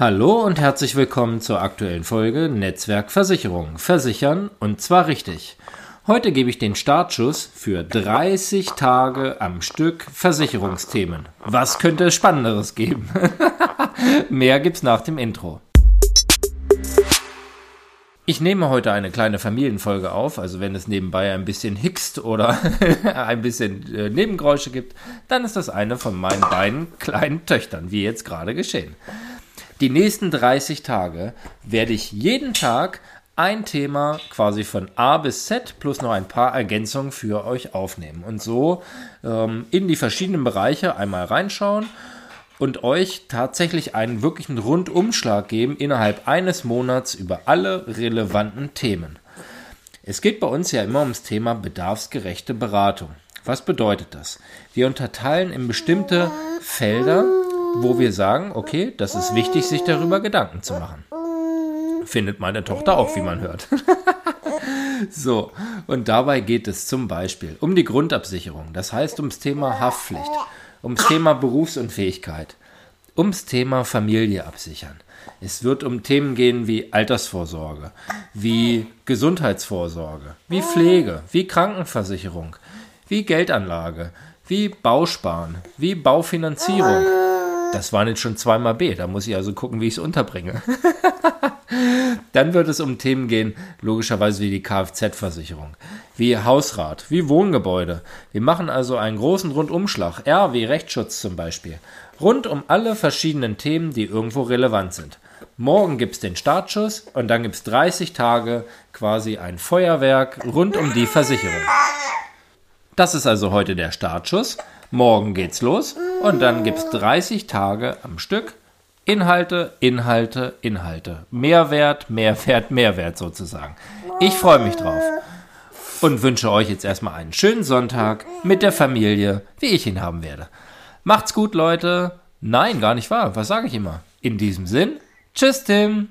Hallo und herzlich willkommen zur aktuellen Folge Netzwerk Versicherung. Versichern und zwar richtig. Heute gebe ich den Startschuss für 30 Tage am Stück Versicherungsthemen. Was könnte es Spannenderes geben? Mehr gibt's nach dem Intro. Ich nehme heute eine kleine Familienfolge auf, also wenn es nebenbei ein bisschen hickst oder ein bisschen äh, Nebengeräusche gibt, dann ist das eine von meinen beiden kleinen Töchtern, wie jetzt gerade geschehen. Die nächsten 30 Tage werde ich jeden Tag ein Thema quasi von A bis Z plus noch ein paar Ergänzungen für euch aufnehmen und so ähm, in die verschiedenen Bereiche einmal reinschauen und euch tatsächlich einen wirklichen Rundumschlag geben innerhalb eines Monats über alle relevanten Themen. Es geht bei uns ja immer ums Thema bedarfsgerechte Beratung. Was bedeutet das? Wir unterteilen in bestimmte Felder wo wir sagen, okay, das ist wichtig, sich darüber Gedanken zu machen. Findet meine Tochter auch, wie man hört. so, und dabei geht es zum Beispiel um die Grundabsicherung, das heißt ums Thema Haftpflicht, ums Thema Berufsunfähigkeit, ums Thema Familie absichern. Es wird um Themen gehen wie Altersvorsorge, wie Gesundheitsvorsorge, wie Pflege, wie Krankenversicherung, wie Geldanlage, wie Bausparen, wie Baufinanzierung das waren jetzt schon zweimal B. Da muss ich also gucken, wie ich es unterbringe. Dann wird es um Themen gehen, logischerweise wie die Kfz-Versicherung, wie Hausrat, wie Wohngebäude. Wir machen also einen großen Rundumschlag, R wie Rechtsschutz zum Beispiel, rund um alle verschiedenen Themen, die irgendwo relevant sind. Morgen gibt es den Startschuss und dann gibt es 30 Tage quasi ein Feuerwerk rund um die Versicherung. Das ist also heute der Startschuss. Morgen geht's los und dann gibt's 30 Tage am Stück Inhalte, Inhalte, Inhalte. Mehrwert, Mehrwert, Mehrwert sozusagen. Ich freue mich drauf und wünsche euch jetzt erstmal einen schönen Sonntag mit der Familie, wie ich ihn haben werde. Macht's gut, Leute. Nein, gar nicht wahr. Was sage ich immer? In diesem Sinn, tschüss, Tim.